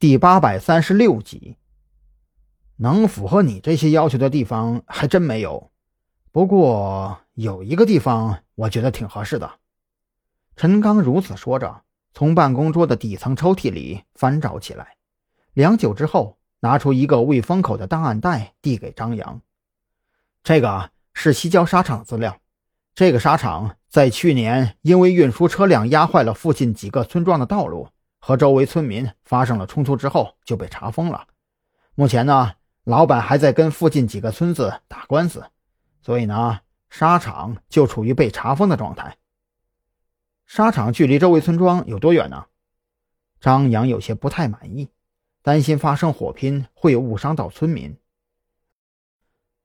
第八百三十六集。能符合你这些要求的地方还真没有，不过有一个地方我觉得挺合适的。陈刚如此说着，从办公桌的底层抽屉里翻找起来，良久之后，拿出一个未封口的档案袋，递给张扬。这个是西郊沙场资料。这个沙场在去年因为运输车辆压坏了附近几个村庄的道路，和周围村民发生了冲突之后就被查封了。目前呢，老板还在跟附近几个村子打官司，所以呢，沙场就处于被查封的状态。沙场距离周围村庄有多远呢？张扬有些不太满意，担心发生火拼会误伤到村民。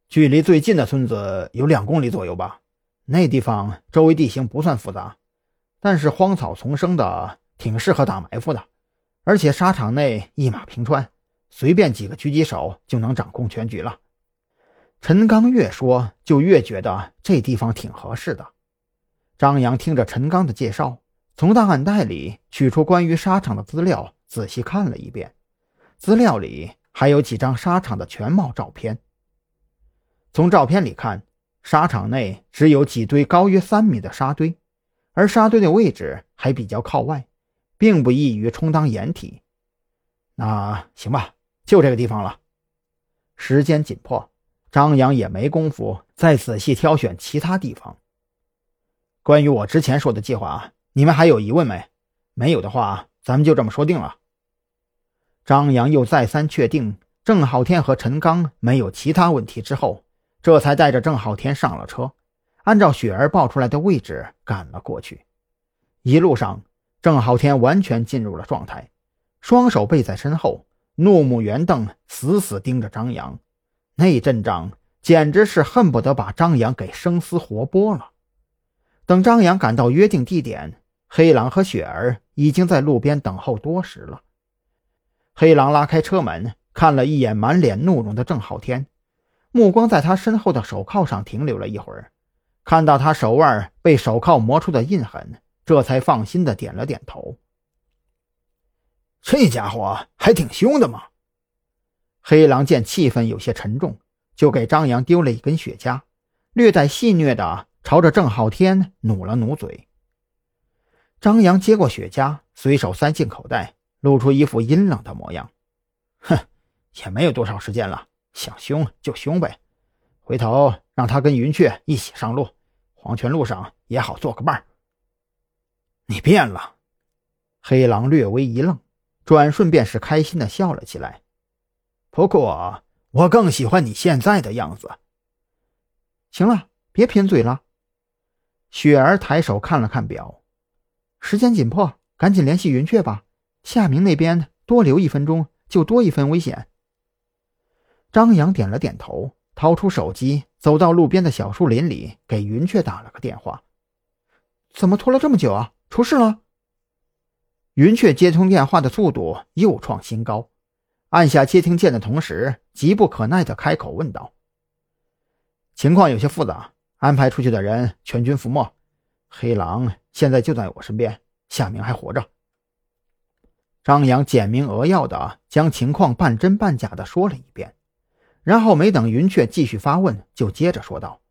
距离最近的村子有两公里左右吧。那地方周围地形不算复杂，但是荒草丛生的，挺适合打埋伏的。而且沙场内一马平川，随便几个狙击手就能掌控全局了。陈刚越说，就越觉得这地方挺合适的。张扬听着陈刚的介绍，从档案袋里取出关于沙场的资料，仔细看了一遍。资料里还有几张沙场的全貌照片。从照片里看。沙场内只有几堆高约三米的沙堆，而沙堆的位置还比较靠外，并不易于充当掩体。那行吧，就这个地方了。时间紧迫，张扬也没工夫再仔细挑选其他地方。关于我之前说的计划，你们还有疑问没？没有的话，咱们就这么说定了。张扬又再三确定郑浩天和陈刚没有其他问题之后。这才带着郑浩天上了车，按照雪儿报出来的位置赶了过去。一路上，郑浩天完全进入了状态，双手背在身后，怒目圆瞪，死死盯着张扬。那阵仗简直是恨不得把张扬给生撕活剥了。等张扬赶到约定地点，黑狼和雪儿已经在路边等候多时了。黑狼拉开车门，看了一眼满脸怒容的郑浩天。目光在他身后的手铐上停留了一会儿，看到他手腕被手铐磨出的印痕，这才放心的点了点头。这家伙还挺凶的嘛。黑狼见气氛有些沉重，就给张扬丢了一根雪茄，略带戏谑的朝着郑浩天努了努嘴。张扬接过雪茄，随手塞进口袋，露出一副阴冷的模样：“哼，也没有多少时间了。”想凶就凶呗，回头让他跟云雀一起上路，黄泉路上也好做个伴儿你变了，黑狼略微一愣，转瞬便是开心的笑了起来。不过我更喜欢你现在的样子。行了，别贫嘴了。雪儿抬手看了看表，时间紧迫，赶紧联系云雀吧。夏明那边多留一分钟，就多一分危险。张扬点了点头，掏出手机，走到路边的小树林里，给云雀打了个电话。怎么拖了这么久啊？出事了？云雀接通电话的速度又创新高，按下接听键的同时，急不可耐的开口问道：“情况有些复杂，安排出去的人全军覆没，黑狼现在就在我身边，夏明还活着。”张扬简明扼要的将情况半真半假的说了一遍。然后没等云雀继续发问，就接着说道：“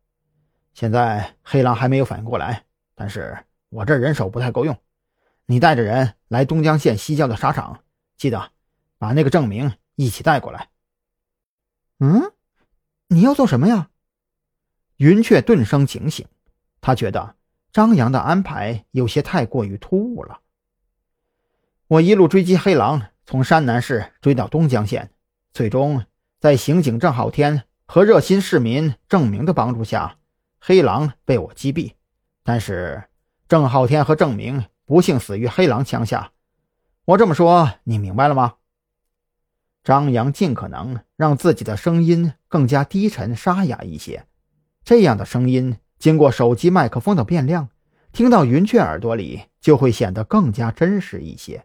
现在黑狼还没有反应过来，但是我这人手不太够用，你带着人来东江县西郊的沙场，记得把那个郑明一起带过来。”“嗯，你要做什么呀？”云雀顿生警醒，他觉得张扬的安排有些太过于突兀了。我一路追击黑狼，从山南市追到东江县，最终。在刑警郑浩天和热心市民郑明的帮助下，黑狼被我击毙。但是郑浩天和郑明不幸死于黑狼枪下。我这么说，你明白了吗？张扬尽可能让自己的声音更加低沉沙哑一些，这样的声音经过手机麦克风的变量，听到云雀耳朵里就会显得更加真实一些。